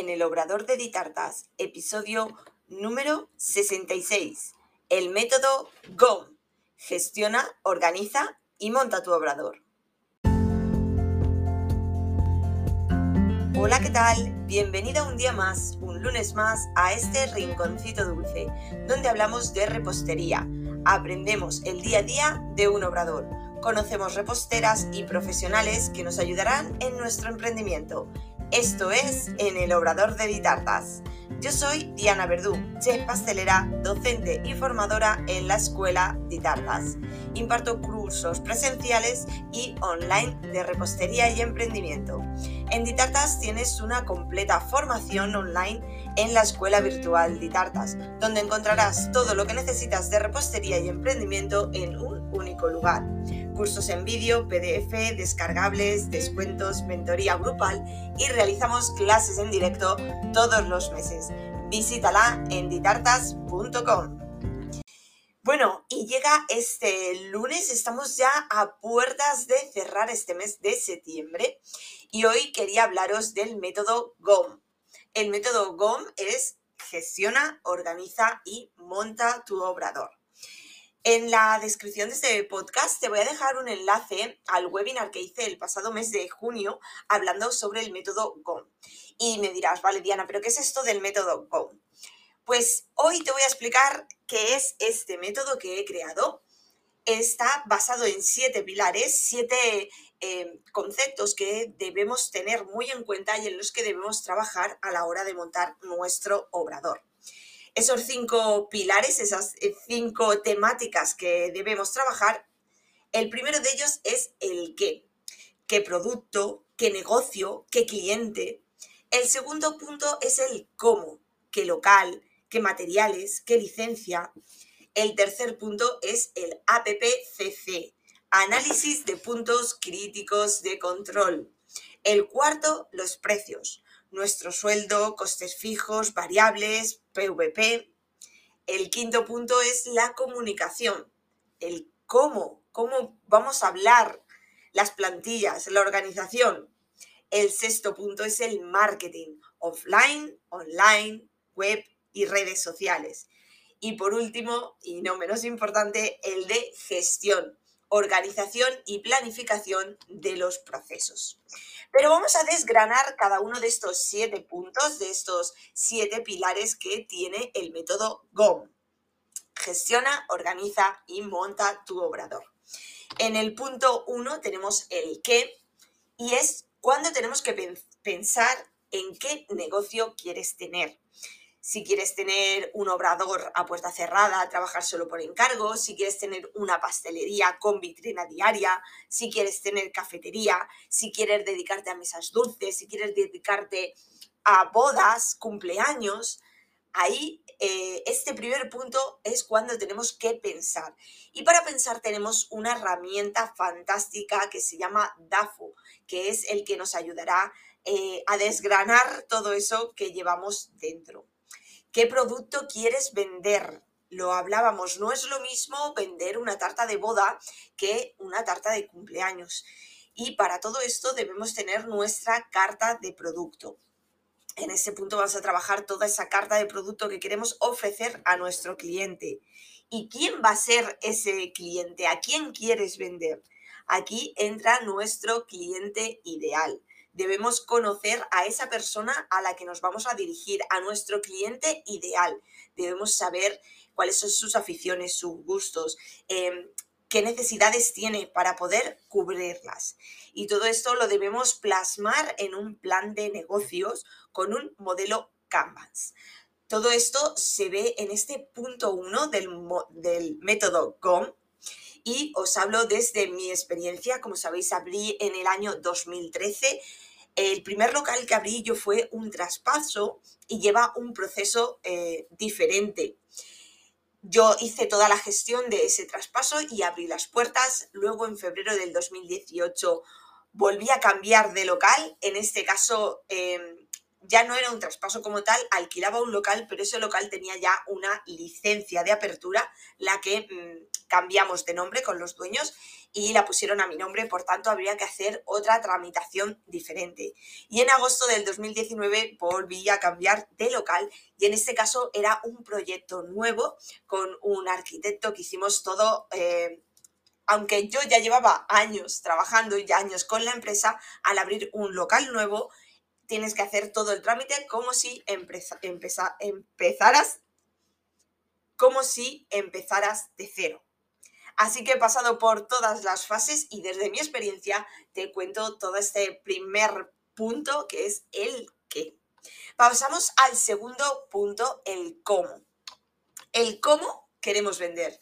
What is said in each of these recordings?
en el Obrador de Ditartas, episodio número 66. El método GOM. Gestiona, organiza y monta tu obrador. Hola, ¿qué tal? Bienvenida un día más, un lunes más, a este rinconcito dulce, donde hablamos de repostería. Aprendemos el día a día de un obrador. Conocemos reposteras y profesionales que nos ayudarán en nuestro emprendimiento esto es En el Obrador de Ditartas. Yo soy Diana Verdú, chef pastelera, docente y formadora en la Escuela Ditartas. Imparto cursos presenciales y online de repostería y emprendimiento. En Ditartas tienes una completa formación online en la Escuela Virtual Ditartas, donde encontrarás todo lo que necesitas de repostería y emprendimiento en un único lugar cursos en vídeo, PDF, descargables, descuentos, mentoría grupal y realizamos clases en directo todos los meses. Visítala en ditartas.com. Bueno, y llega este lunes, estamos ya a puertas de cerrar este mes de septiembre y hoy quería hablaros del método GOM. El método GOM es gestiona, organiza y monta tu obrador. En la descripción de este podcast te voy a dejar un enlace al webinar que hice el pasado mes de junio hablando sobre el método GOM. Y me dirás, vale, Diana, ¿pero qué es esto del método GOM? Pues hoy te voy a explicar qué es este método que he creado. Está basado en siete pilares, siete eh, conceptos que debemos tener muy en cuenta y en los que debemos trabajar a la hora de montar nuestro obrador esos cinco pilares, esas eh, cinco temáticas que debemos trabajar, el primero de ellos es el qué. ¿Qué producto? ¿Qué negocio? ¿Qué cliente? El segundo punto es el cómo. ¿Qué local? ¿Qué materiales? ¿Qué licencia? El tercer punto es el APPCC, análisis de puntos críticos de control. El cuarto, los precios nuestro sueldo, costes fijos, variables, PVP. El quinto punto es la comunicación, el cómo, cómo vamos a hablar, las plantillas, la organización. El sexto punto es el marketing, offline, online, web y redes sociales. Y por último, y no menos importante, el de gestión, organización y planificación de los procesos. Pero vamos a desgranar cada uno de estos siete puntos, de estos siete pilares que tiene el método GOM. Gestiona, organiza y monta tu obrador. En el punto uno tenemos el qué y es cuando tenemos que pensar en qué negocio quieres tener si quieres tener un obrador a puerta cerrada, trabajar solo por encargo, si quieres tener una pastelería con vitrina diaria, si quieres tener cafetería, si quieres dedicarte a mesas dulces, si quieres dedicarte a bodas, cumpleaños, ahí eh, este primer punto es cuando tenemos que pensar. Y para pensar tenemos una herramienta fantástica que se llama DAFO, que es el que nos ayudará eh, a desgranar todo eso que llevamos dentro. ¿Qué producto quieres vender? Lo hablábamos, no es lo mismo vender una tarta de boda que una tarta de cumpleaños. Y para todo esto debemos tener nuestra carta de producto. En ese punto vamos a trabajar toda esa carta de producto que queremos ofrecer a nuestro cliente. ¿Y quién va a ser ese cliente? ¿A quién quieres vender? Aquí entra nuestro cliente ideal debemos conocer a esa persona a la que nos vamos a dirigir, a nuestro cliente ideal. Debemos saber cuáles son sus aficiones, sus gustos, em, qué necesidades tiene para poder cubrirlas. Y todo esto lo debemos plasmar en un plan de negocios con un modelo Canvas. Todo esto se ve en este punto 1 del, del método GOM, y os hablo desde mi experiencia. Como sabéis, abrí en el año 2013 el primer local que abrí yo fue un traspaso y lleva un proceso eh, diferente. Yo hice toda la gestión de ese traspaso y abrí las puertas. Luego, en febrero del 2018, volví a cambiar de local. En este caso, em, ya no era un traspaso como tal, alquilaba un local, pero ese local tenía ya una licencia de apertura, la que mm, cambiamos de nombre con los dueños y la pusieron a mi nombre, por tanto habría que hacer otra tramitación diferente. Y en agosto del 2019 volví a cambiar de local y en este caso era un proyecto nuevo con un arquitecto que hicimos todo... Eh, aunque yo ya llevaba años trabajando y años con la empresa, al abrir un local nuevo tienes que hacer todo el trámite como si empezaras como si empezaras de cero. Así que he pasado por todas las fases y desde mi experiencia te cuento todo este primer punto que es el qué. Pasamos al segundo punto, el cómo. El cómo queremos vender.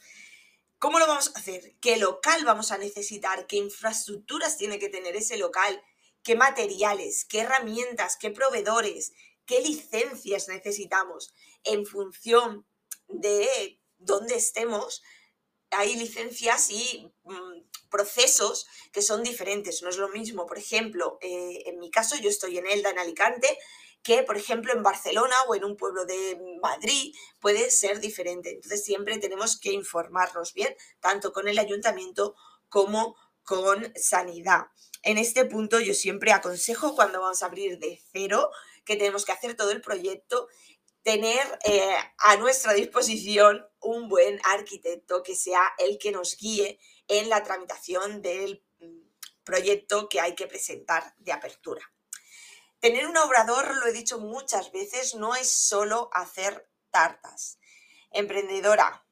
¿Cómo lo vamos a hacer? ¿Qué local vamos a necesitar? ¿Qué infraestructuras tiene que tener ese local? Qué materiales, qué herramientas, qué proveedores, qué licencias necesitamos en función de dónde estemos. Hay licencias y mm, procesos que son diferentes. No es lo mismo, por ejemplo, eh, en mi caso yo estoy en Elda, en Alicante, que por ejemplo en Barcelona o en un pueblo de Madrid puede ser diferente. Entonces siempre tenemos que informarnos bien, tanto con el ayuntamiento como con sanidad. En este punto yo siempre aconsejo cuando vamos a abrir de cero, que tenemos que hacer todo el proyecto, tener eh, a nuestra disposición un buen arquitecto que sea el que nos guíe en la tramitación del mm, proyecto que hay que presentar de apertura. Tener un obrador, lo he dicho muchas veces, no es solo hacer tartas. Emprendedora,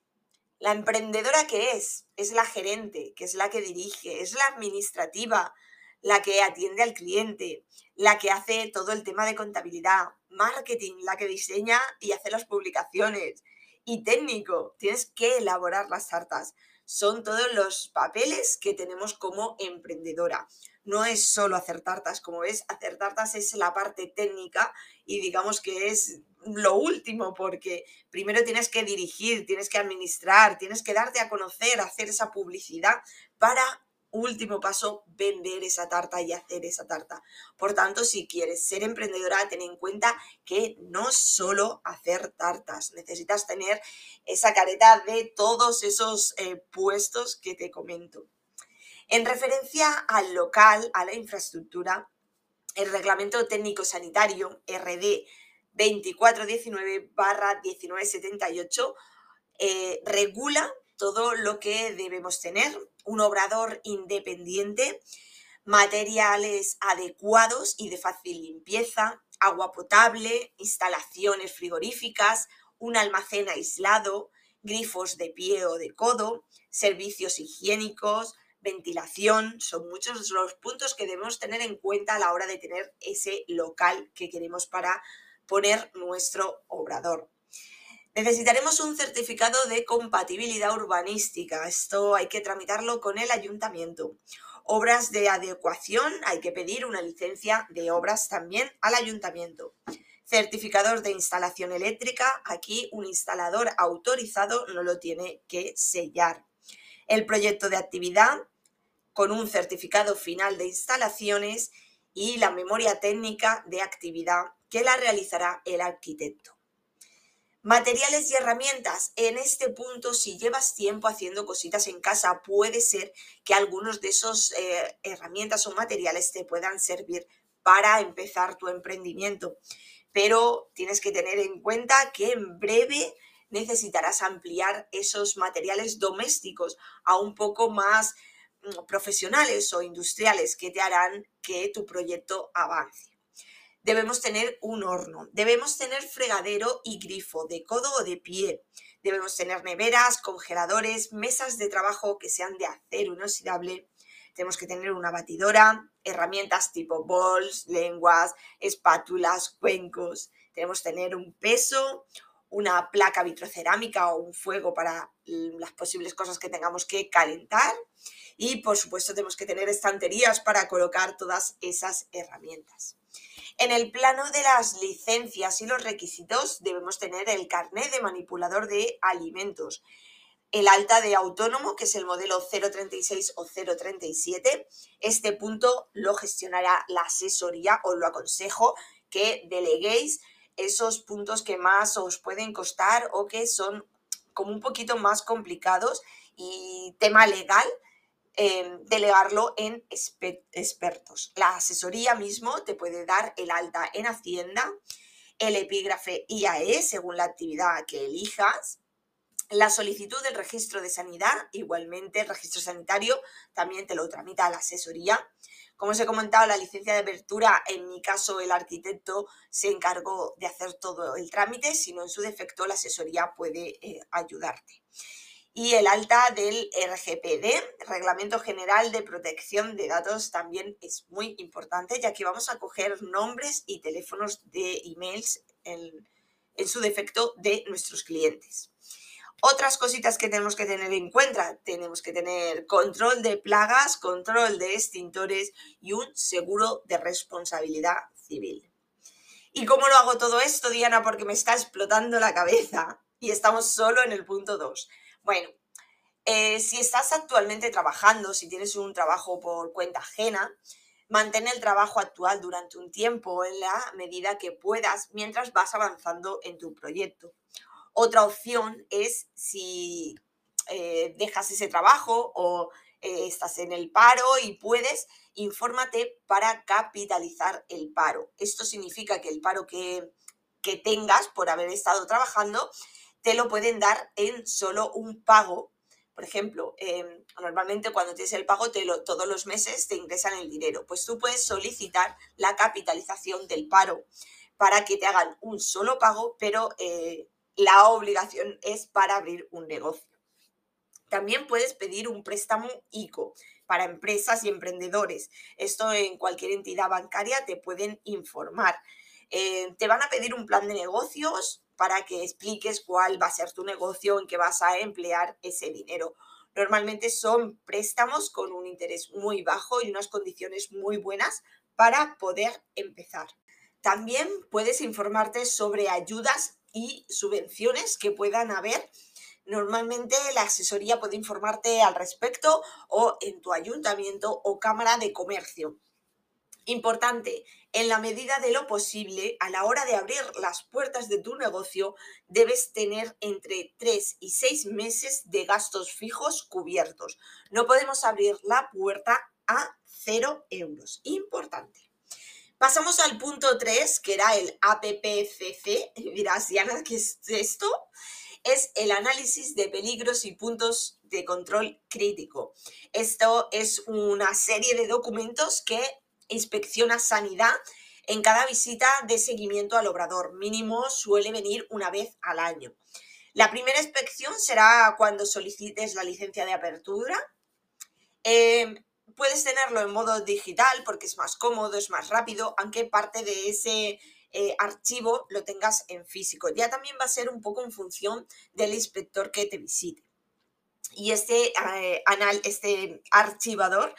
la emprendedora que es, es la gerente, que es la que dirige, es la administrativa, la que atiende al cliente, la que hace todo el tema de contabilidad, marketing, la que diseña y hace las publicaciones, y técnico, tienes que elaborar las tartas. Son todos los papeles que tenemos como emprendedora. No es solo hacer tartas, como ves, hacer tartas es la parte técnica y digamos que es lo último, porque primero tienes que dirigir, tienes que administrar, tienes que darte a conocer, hacer esa publicidad para último paso, vender esa tarta y hacer esa tarta. Por tanto, si quieres ser emprendedora, ten en cuenta que no solo hacer tartas, necesitas tener esa careta de todos esos eh, puestos que te comento. En referencia al local, a la infraestructura, el Reglamento Técnico Sanitario, RD 2419-1978 eh, regula todo lo que debemos tener, un obrador independiente, materiales adecuados y de fácil limpieza, agua potable, instalaciones frigoríficas, un almacén aislado, grifos de pie o de codo, servicios higiénicos, ventilación, son muchos los puntos que debemos tener en cuenta a la hora de tener ese local que queremos para poner nuestro obrador. Necesitaremos un certificado de compatibilidad urbanística. Esto hay que tramitarlo con el ayuntamiento. Obras de adecuación, hay que pedir una licencia de obras también al ayuntamiento. Certificador de instalación eléctrica, aquí un instalador autorizado no lo tiene que sellar. El proyecto de actividad con un certificado final de instalaciones y la memoria técnica de actividad que la realizará el arquitecto. Materiales y herramientas. En este punto, si llevas tiempo haciendo cositas en casa, puede ser que algunos de esos eh, herramientas o materiales te puedan servir para empezar tu emprendimiento. Pero tienes que tener en cuenta que en breve necesitarás ampliar esos materiales domésticos a un poco más mm, profesionales o industriales que te harán que tu proyecto avance debemos tener un horno, debemos tener fregadero y grifo de codo o de pie, debemos tener neveras, congeladores, mesas de trabajo que sean de acero inoxidable, tenemos que tener una batidora, herramientas tipo bols, lenguas, espátulas, cuencos, tenemos que tener un peso, una placa vitrocerámica o un fuego para las posibles cosas que tengamos que calentar y por supuesto tenemos que tener estanterías para colocar todas esas herramientas. En el plano de las licencias y los requisitos debemos tener el carnet de manipulador de alimentos, el alta de autónomo, que es el modelo 036 o 037. Este punto lo gestionará la asesoría, os lo aconsejo, que deleguéis esos puntos que más os pueden costar o que son como un poquito más complicados y tema legal, em, delegarlo en expertos. La asesoría mismo te puede dar el alta en Hacienda, el epígrafe IAE según la actividad que elijas, la solicitud del registro de sanidad, igualmente el registro sanitario también te lo tramita la asesoría. Como os he comentado, la licencia de apertura, en mi caso el arquitecto se encargó de hacer todo el trámite, si no en su defecto la asesoría puede eh, ayudarte. Y el alta del RGPD, Reglamento General de Protección de Datos, también es muy importante, ya que vamos a coger nombres y teléfonos de emails en, en su defecto de nuestros clientes. Otras cositas que tenemos que tener en cuenta, tenemos que tener control de plagas, control de extintores y un seguro de responsabilidad civil. ¿Y cómo lo hago todo esto, Diana? Porque me está explotando la cabeza y estamos solo en el punto 2. Bueno, eh, si estás actualmente trabajando, si tienes un trabajo por cuenta ajena, mantén el trabajo actual durante un tiempo en la medida que puedas mientras vas avanzando en tu proyecto. Otra opción es si eh, dejas ese trabajo o eh, estás en el paro y puedes, infórmate para capitalizar el paro. Esto significa que el paro que, que tengas por haber estado trabajando te lo pueden dar en solo un pago. Por ejemplo, em, normalmente cuando tienes el pago todos los meses te ingresan el dinero. Pues tú puedes solicitar la capitalización del paro para que te hagan un solo pago, pero eh, la obligación es para abrir un negocio. También puedes pedir un préstamo ICO para empresas y emprendedores. Esto en cualquier entidad bancaria te pueden informar. Eh, te van a pedir un plan de negocios para que expliques cuál va a ser tu negocio, en qué vas a emplear ese dinero. Normalmente son préstamos con un interés muy bajo y unas condiciones muy buenas para poder empezar. También puedes informarte sobre ayudas y subvenciones que puedan haber. Normalmente la asesoría puede informarte al respecto o en tu ayuntamiento o cámara de comercio. Importante, en la medida de lo posible, a la hora de abrir las puertas de tu negocio, debes tener entre 3 y 6 meses de gastos fijos cubiertos. No podemos abrir la puerta a 0 euros. Importante. Pasamos al punto 3, que era el APPCC. Dirás, Diana, ¿qué es esto? Es el análisis de peligros y puntos de control crítico. Esto es una serie de documentos que inspecciona sanidad en cada visita de seguimiento al obrador. Mínimo suele venir una vez al año. La primera inspección será cuando solicites la licencia de apertura. Eh, puedes tenerlo en modo digital porque es más cómodo, es más rápido, aunque parte de ese eh, archivo lo tengas en físico. Ya también va a ser un poco en función del inspector que te visite. Y este, eh, anal, este archivador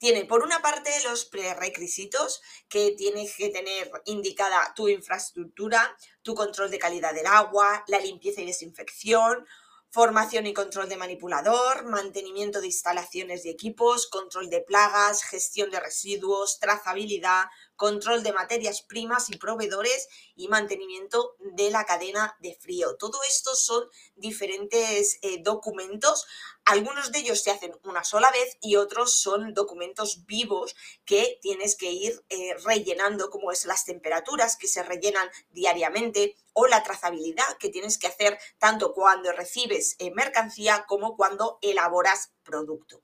tiene por una parte los prerequisitos que tienes que tener indicada tu infraestructura, tu control de calidad del agua, la limpieza y desinfección, formación y control de manipulador, mantenimiento de instalaciones y equipos, control de plagas, gestión de residuos, trazabilidad, control de materias primas y proveedores y mantenimiento de la cadena de frío. Todo esto son diferentes eh, documentos. Algunos de ellos se hacen una sola vez y otros son documentos vivos que tienes que ir eh, rellenando, como es las temperaturas que se rellenan diariamente o la trazabilidad que tienes que hacer tanto cuando recibes eh, mercancía como cuando elaboras producto.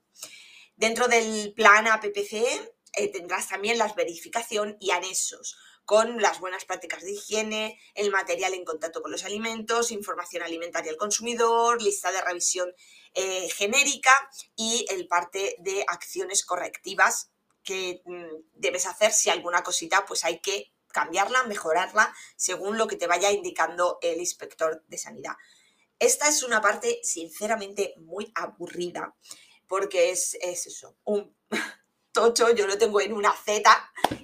Dentro del plan APPC eh, tendrás también la verificación y anexos con las buenas prácticas de higiene, el material en contacto con los alimentos, información alimentaria al consumidor, lista de revisión eh, genérica y el parte de acciones correctivas que mm, debes hacer si alguna cosita pues hay que cambiarla, mejorarla según lo que te vaya indicando el inspector de sanidad. Esta es una parte sinceramente muy aburrida porque es, es eso, un yo lo tengo en una Z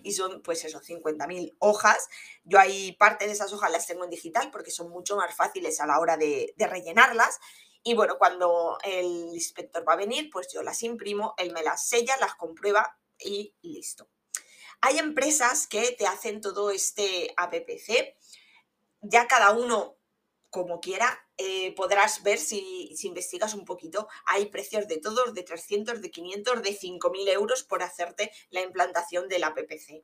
y son pues eso, 50.000 hojas. Yo hay parte de esas hojas las tengo en digital porque son mucho más fáciles a la hora de, de rellenarlas. Y bueno, cuando el inspector va a venir, pues yo las imprimo, él me las sella, las comprueba y listo. Hay empresas que te hacen todo este APPC, ya cada uno como quiera, eh, podrás ver si, investigas un poquito. Hay precios de todos, de 300, de 500, de 5.000 euros por hacerte la implantación de la PPC.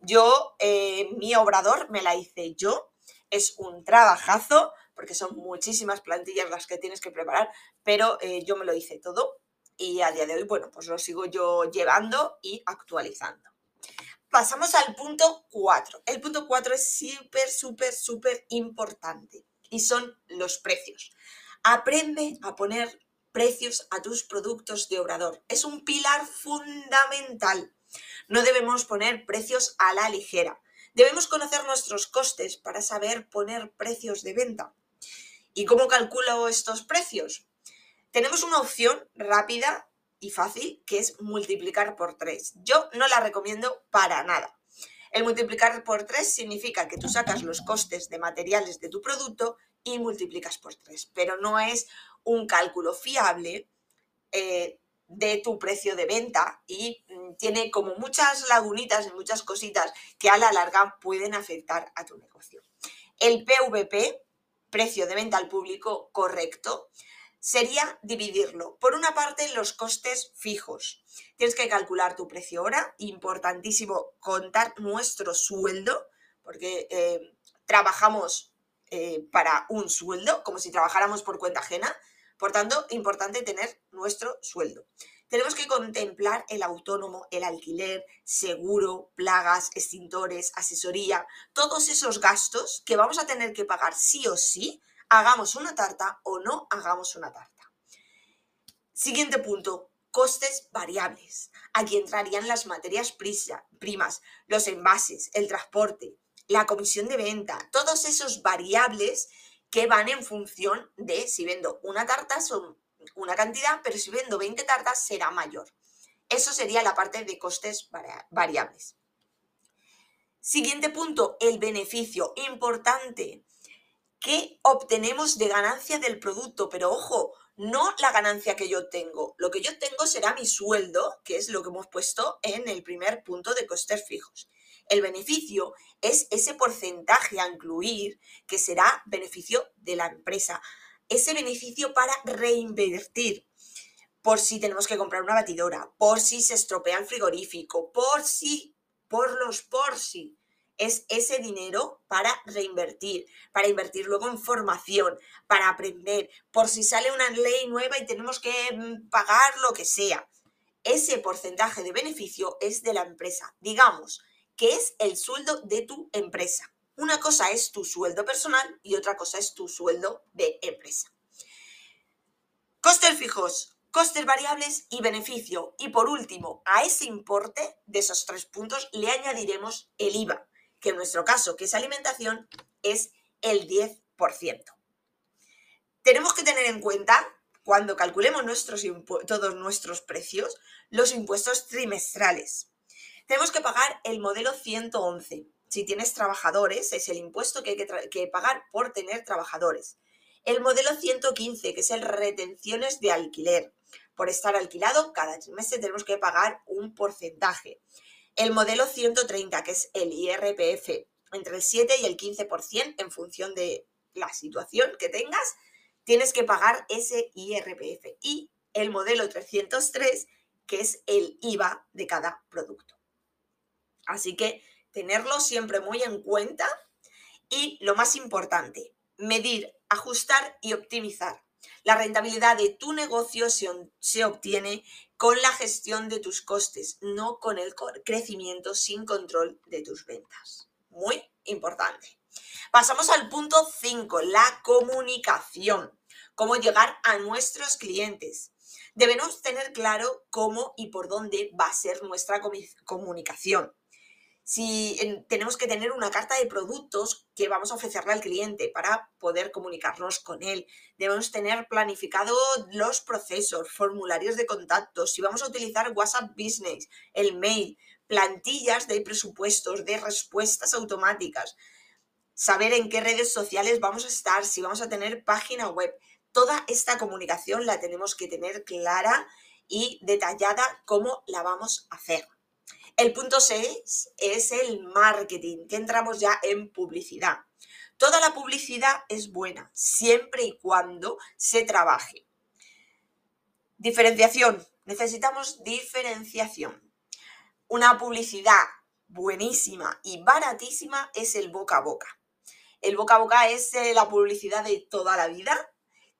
Yo, eh, mi obrador me la hice yo. Es un trabajazo, porque son muchísimas plantillas las que tienes que preparar, pero eh, yo me lo hice todo y a día de hoy, bueno, pues lo sigo yo llevando y actualizando. Pasamos al punto 4. El punto 4 es súper, súper, súper importante y son los precios. Aprende a poner precios a tus productos de obrador. Es un pilar fundamental. No debemos poner precios a la ligera. Debemos conocer nuestros costes para saber poner precios de venta. ¿Y cómo calculo estos precios? Tenemos una opción rápida y fácil que es multiplicar por 3. Yo no la recomiendo para nada. El multiplicar por 3 significa que tú sacas los costes de materiales de tu producto y multiplicas por 3, pero no es un cálculo fiable eh, de tu precio de venta y mm, tiene como muchas lagunitas y muchas cositas que a la larga pueden afectar a tu negocio. El PVP, precio de venta al público correcto, sería dividirlo. Por una parte, los costes fijos. Tienes que calcular tu precio hora, importantísimo contar nuestro sueldo, porque eh, trabajamos eh, para un sueldo, como si trabajáramos por cuenta ajena. Por tanto, importante tener nuestro sueldo. Tenemos que contemplar el autónomo, el alquiler, seguro, plagas, extintores, asesoría, todos esos gastos que vamos a tener que pagar sí o sí, hagamos una tarta o no hagamos una tarta. Siguiente punto, costes variables. Aquí entrarían las materias primas, los envases, el transporte, la comisión de venta, todos esos variables que van en función de si vendo una tarta son una cantidad, pero si vendo 20 tartas será mayor. Eso sería la parte de costes variables. Siguiente punto, el beneficio importante que obtenemos de ganancia del producto, pero ojo, no la ganancia que yo tengo. Lo que yo tengo será mi sueldo, que es lo que hemos puesto en el primer punto de costes fijos. El beneficio es ese porcentaje a incluir que será beneficio de la empresa. Ese beneficio para reinvertir por si tenemos que comprar una batidora, por si se estropea el frigorífico, por si, por los por si. Es ese dinero para reinvertir, para invertir luego en formación, para aprender, por si sale una ley nueva y tenemos que mm, pagar lo que sea. Ese porcentaje de beneficio es de la empresa. Digamos, que es el sueldo de tu empresa. Una cosa es tu sueldo personal y otra cosa es tu sueldo de empresa. Costes fijos, costes variables y beneficio. Y por último, a ese importe de esos tres puntos le añadiremos el IVA, que en nuestro caso, que es alimentación, es el 10%. Tenemos que tener en cuenta, cuando calculemos nuestros todos nuestros precios, los impuestos trimestrales. Tenemos que pagar el modelo 111. Si tienes trabajadores, es el impuesto que hay que, pagar por tener trabajadores. El modelo 115, que es el retenciones de alquiler. Por estar alquilado, cada mes tenemos que pagar un porcentaje. El modelo 130, que es el IRPF, entre el 7 y el 15% en función de la situación que tengas, tienes que pagar ese IRPF. Y el modelo 303, que es el IVA de cada producto. Así que tenerlo siempre muy en cuenta y lo más importante, medir, ajustar y optimizar. La rentabilidad de tu negocio se, obtiene con la gestión de tus costes, no con el crecimiento sin control de tus ventas. Muy importante. Pasamos al punto 5, la comunicación. Cómo llegar a nuestros clientes. Debemos tener claro cómo y por dónde va a ser nuestra comunicación si tenemos que tener una carta de productos que vamos a ofrecerle al cliente para poder comunicarnos con él. Debemos tener planificado los procesos, formularios de contacto, si vamos a utilizar WhatsApp Business, el mail, plantillas de presupuestos, de respuestas automáticas, saber en qué redes sociales vamos a estar, si vamos a tener página web. Toda esta comunicación la tenemos que tener clara y detallada cómo la vamos a hacer. El punto 6 es el marketing, que entramos ya en publicidad. Toda la publicidad es buena, siempre y cuando se trabaje. Diferenciación. Necesitamos diferenciación. Una publicidad buenísima y baratísima es el boca a boca. El boca a boca es eh, la publicidad de toda la vida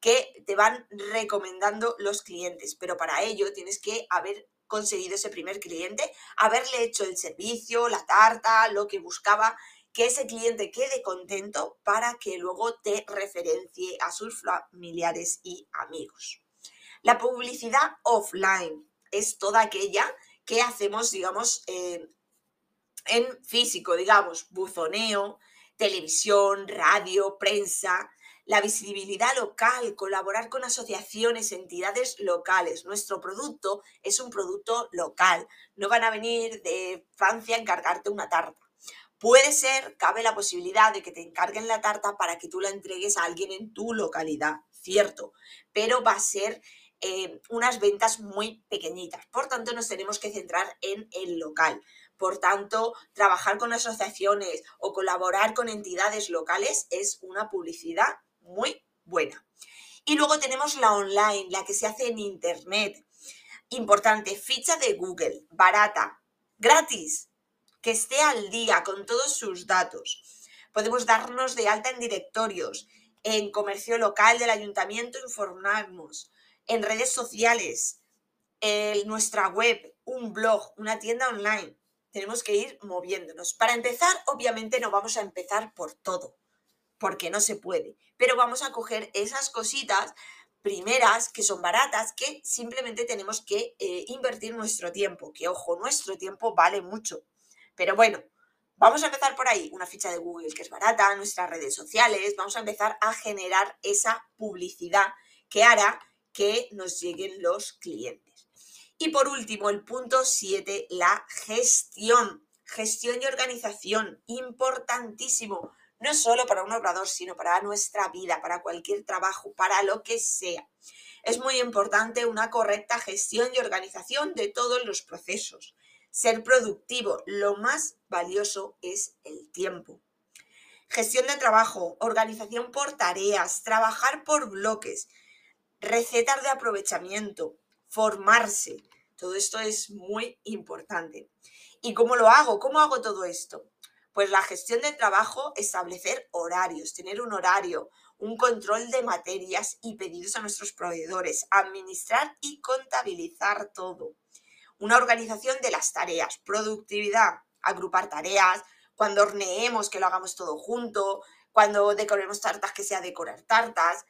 que te van recomendando los clientes, pero para ello tienes que haber conseguido ese primer cliente, haberle hecho el servicio, la tarta, lo que buscaba, que ese cliente quede contento para que luego te referencie a sus familiares y amigos. La publicidad offline es toda aquella que hacemos, digamos, eh, en físico, digamos, buzoneo, televisión, radio, prensa, la visibilidad local, colaborar con asociaciones, entidades locales. Nuestro producto es un producto local. No van a venir de Francia a encargarte una tarta. Puede ser, cabe la posibilidad de que te encarguen la tarta para que tú la entregues a alguien en tu localidad, cierto, pero va a ser eh, unas ventas muy pequeñitas. Por tanto, nos tenemos que centrar en el local. Por tanto, trabajar con asociaciones o colaborar con entidades locales es una publicidad muy buena. Y luego tenemos la online, la que se hace en Internet. Importante, ficha de Google, barata, gratis, que esté al día con todos sus datos. Podemos darnos de alta en directorios, en comercio local del ayuntamiento, informarnos, en redes sociales, en nuestra web, un blog, una tienda online. Tenemos que ir moviéndonos. Para empezar, obviamente no vamos a empezar por todo porque no se puede. Pero vamos a coger esas cositas primeras que son baratas, que simplemente tenemos que eh, invertir nuestro tiempo, que ojo, nuestro tiempo vale mucho. Pero bueno, vamos a empezar por ahí, una ficha de Google que es barata, nuestras redes sociales, vamos a empezar a generar esa publicidad que hará que nos lleguen los clientes. Y por último, el punto 7, la gestión. Gestión y organización, importantísimo no solo para un obrador, sino para nuestra vida, para cualquier trabajo, para lo que sea. Es muy importante una correcta gestión y organización de todos los procesos. Ser productivo, lo más valioso es el tiempo. Gestión de trabajo, organización por tareas, trabajar por bloques, recetas de aprovechamiento, formarse. Todo esto es muy importante. ¿Y cómo lo hago? ¿Cómo hago todo esto? Pues la gestión del trabajo, establecer horarios, tener un horario, un control de materias y pedidos a nuestros proveedores, administrar y contabilizar todo. Una organización de las tareas, productividad, agrupar tareas, cuando horneemos que lo hagamos todo junto, cuando decoremos tartas que sea decorar tartas,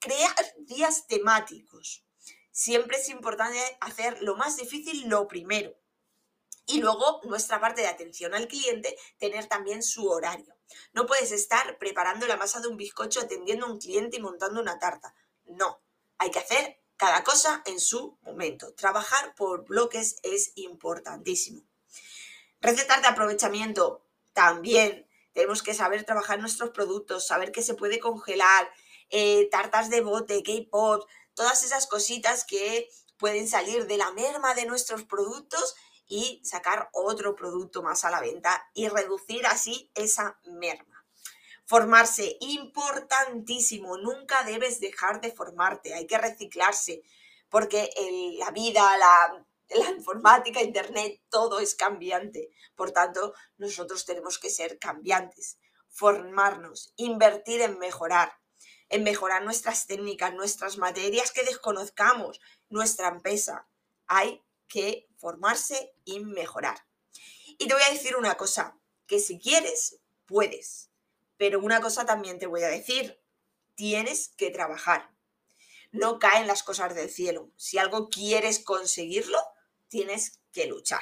crear días temáticos. Siempre es importante hacer lo más difícil lo primero y luego, nuestra parte de atención al cliente, tener también su horario. No puedes estar preparando la masa de un bizcocho, atendiendo a un cliente y montando una tarta. No, hay que hacer cada cosa en su momento. Trabajar por bloques es importantísimo. Recetas de aprovechamiento también. Tenemos que saber trabajar nuestros productos, saber que se puede congelar, eh, tartas de bote, K-pop, todas esas cositas que pueden salir de la merma de nuestros productos y sacar otro producto más a la venta y reducir así esa merma. Formarse, importantísimo, nunca debes dejar de formarte, hay que reciclarse, porque la vida, la, la informática, Internet, todo es cambiante. Por tanto, nosotros tenemos que ser cambiantes, formarnos, invertir en mejorar, en mejorar nuestras técnicas, nuestras materias que desconozcamos, nuestra empresa. Hay que formarse y mejorar. Y te voy a decir una cosa, que si quieres, puedes. Pero una cosa también te voy a decir, tienes que trabajar. No caen las cosas del cielo. Si algo quieres conseguirlo, tienes que luchar.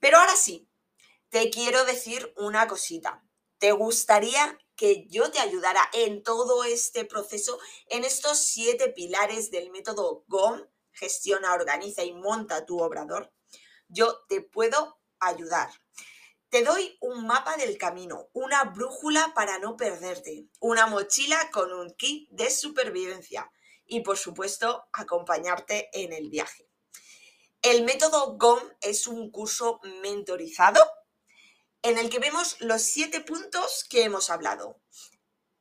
Pero ahora sí, te quiero decir una cosita. ¿Te gustaría que yo te ayudara en todo este proceso, en estos siete pilares del método GOM? gestiona, organiza y monta tu obrador, yo te puedo ayudar. Te doy un mapa del camino, una brújula para no perderte, una mochila con un kit de supervivencia y por supuesto acompañarte en el viaje. El método GOM es un curso mentorizado en el que vemos los siete puntos que hemos hablado.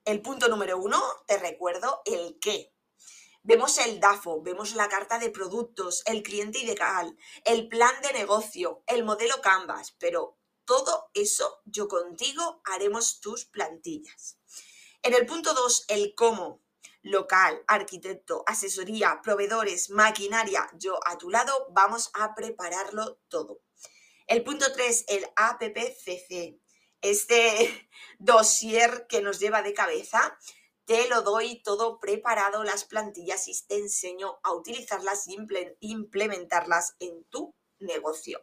El punto número uno, te recuerdo, el qué. Vemos el DAFO, vemos la carta de productos, el cliente ideal, el plan de negocio, el modelo Canvas, pero todo eso yo contigo haremos tus plantillas. En el punto 2, el cómo, local, arquitecto, asesoría, proveedores, maquinaria, yo a tu lado, vamos a prepararlo todo. El punto 3, el APPCC, este dossier que nos lleva de cabeza, te lo doy todo preparado, las plantillas y te enseño a utilizarlas y implementarlas en tu negocio.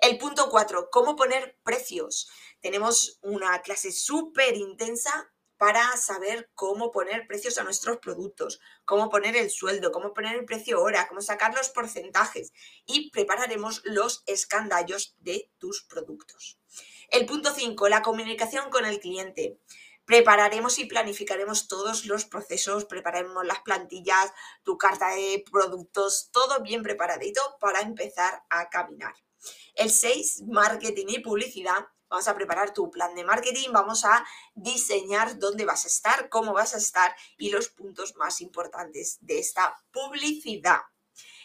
El punto 4, cómo poner precios. Tenemos una clase súper intensa para saber cómo poner precios a nuestros productos, cómo poner el sueldo, cómo poner el precio hora, cómo sacar los porcentajes y prepararemos los escandallos de tus productos. El punto 5, la comunicación con el cliente. Prepararemos y planificaremos todos los procesos, prepararemos las plantillas, tu carta de productos, todo bien preparadito para empezar a caminar. El 6, marketing y publicidad vamos a preparar tu plan de marketing, vamos a diseñar dónde vas a estar, cómo vas a estar y los puntos más importantes de esta publicidad.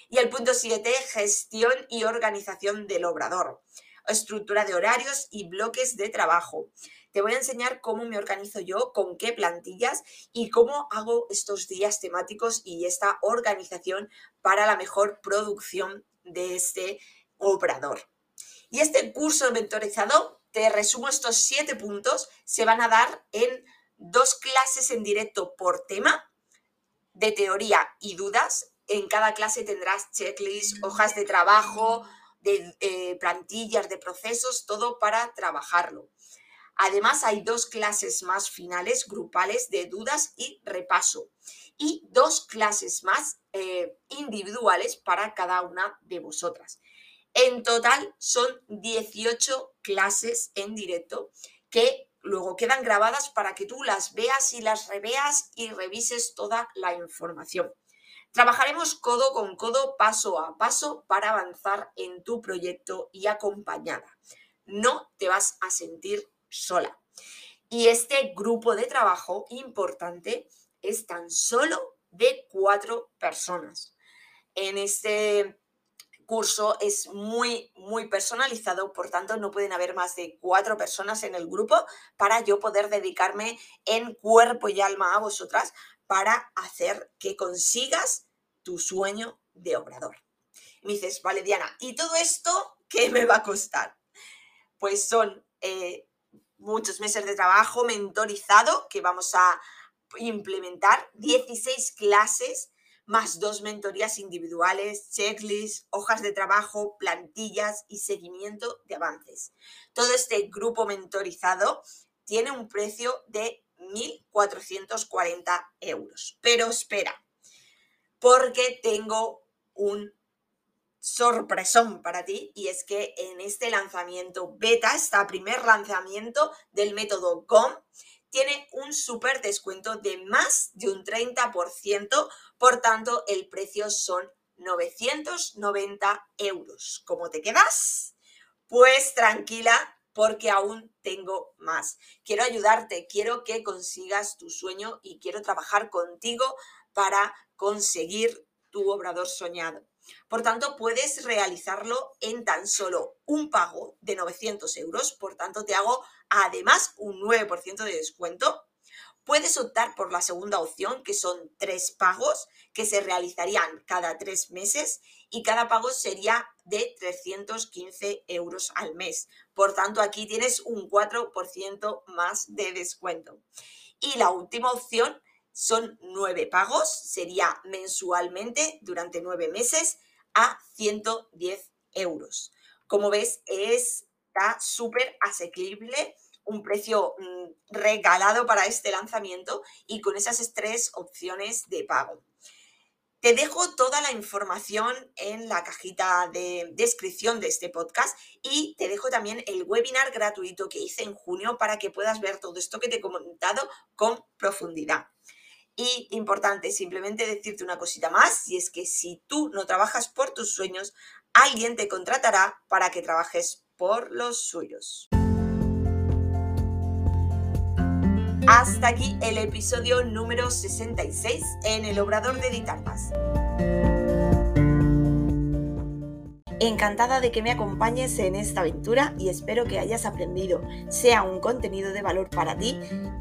Y el punto 7, gestión y organización del obrador, estructura de horarios y bloques de trabajo. Te voy a enseñar cómo me organizo yo, con qué plantillas y cómo hago estos días temáticos y esta organización para la mejor producción de este obrador. Y este curso mentorizado te resumo estos siete puntos, se van a dar en dos clases en directo por tema de teoría y dudas. En cada clase tendrás checklists, hojas de trabajo, de eh, plantillas, de procesos, todo para trabajarlo. Además, hay dos clases más finales grupales de dudas y repaso y dos clases más eh, individuales para cada una de vosotras. En total son 18 clases en directo que luego quedan grabadas para que tú las veas y las reveas y revises toda la información. Trabajaremos codo con codo, paso a paso, para avanzar en tu proyecto y acompañada. No te vas a sentir sola. Y este grupo de trabajo importante es tan solo de cuatro personas. En este curso es muy, muy personalizado, por tanto no pueden haber más de cuatro personas en el grupo para yo poder dedicarme en cuerpo y alma a vosotras para hacer que consigas tu sueño de obrador. me dices, vale Diana, ¿y todo esto qué me va a costar? Pues son eh, muchos meses de trabajo mentorizado que vamos a implementar, 16 clases más dos mentorías individuales, checklists, hojas de trabajo, plantillas y seguimiento de avances. Todo este grupo mentorizado tiene un precio de 1.440 euros. Pero espera, porque tengo un sorpresón para ti y es que en este lanzamiento beta, este primer lanzamiento del método GOM, tiene un súper descuento de más de un 30%, por tanto el precio son 990 euros. ¿Cómo te quedas? Pues tranquila porque aún tengo más. Quiero ayudarte, quiero que consigas tu sueño y quiero trabajar contigo para conseguir tu obrador soñado. Por tanto, puedes realizarlo en tan solo un pago de 900 euros. Por tanto, te hago además un 9% de descuento. Puedes optar por la segunda opción, que son tres pagos que se realizarían cada tres meses y cada pago sería de 315 euros al mes. Por tanto, aquí tienes un 4% más de descuento. Y la última opción son nueve pagos, sería mensualmente durante nueve meses a 110 euros. Como ves, está súper asequible, un precio mm, regalado para este lanzamiento y con esas tres opciones de pago. Te dejo toda la información en la cajita de descripción de este podcast y te dejo también el webinar gratuito que hice en junio para que puedas ver todo esto que te he comentado con profundidad. Y importante, simplemente decirte una cosita más, y es que si tú no trabajas por tus sueños, alguien te contratará para que trabajes por los suyos. Hasta aquí el episodio número 66 en el Obrador de Editar Más. Encantada de que me acompañes en esta aventura y espero que hayas aprendido, sea un contenido de valor para ti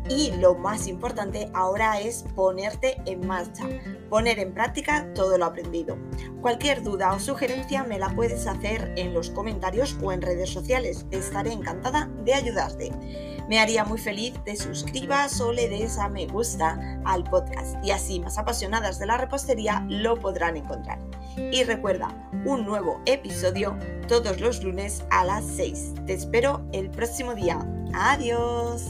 y lo más importante ahora es ponerte en marcha, poner en práctica todo lo aprendido. Cualquier duda o sugerencia me la puedes hacer en los comentarios o en redes sociales, estaré encantada de ayudarte. Me haría muy feliz te suscribas o le des a me gusta al podcast y así más apasionadas de la repostería lo podrán encontrar. Y recuerda, un nuevo episodio todos los lunes a las 6. Te espero el próximo día. Adiós.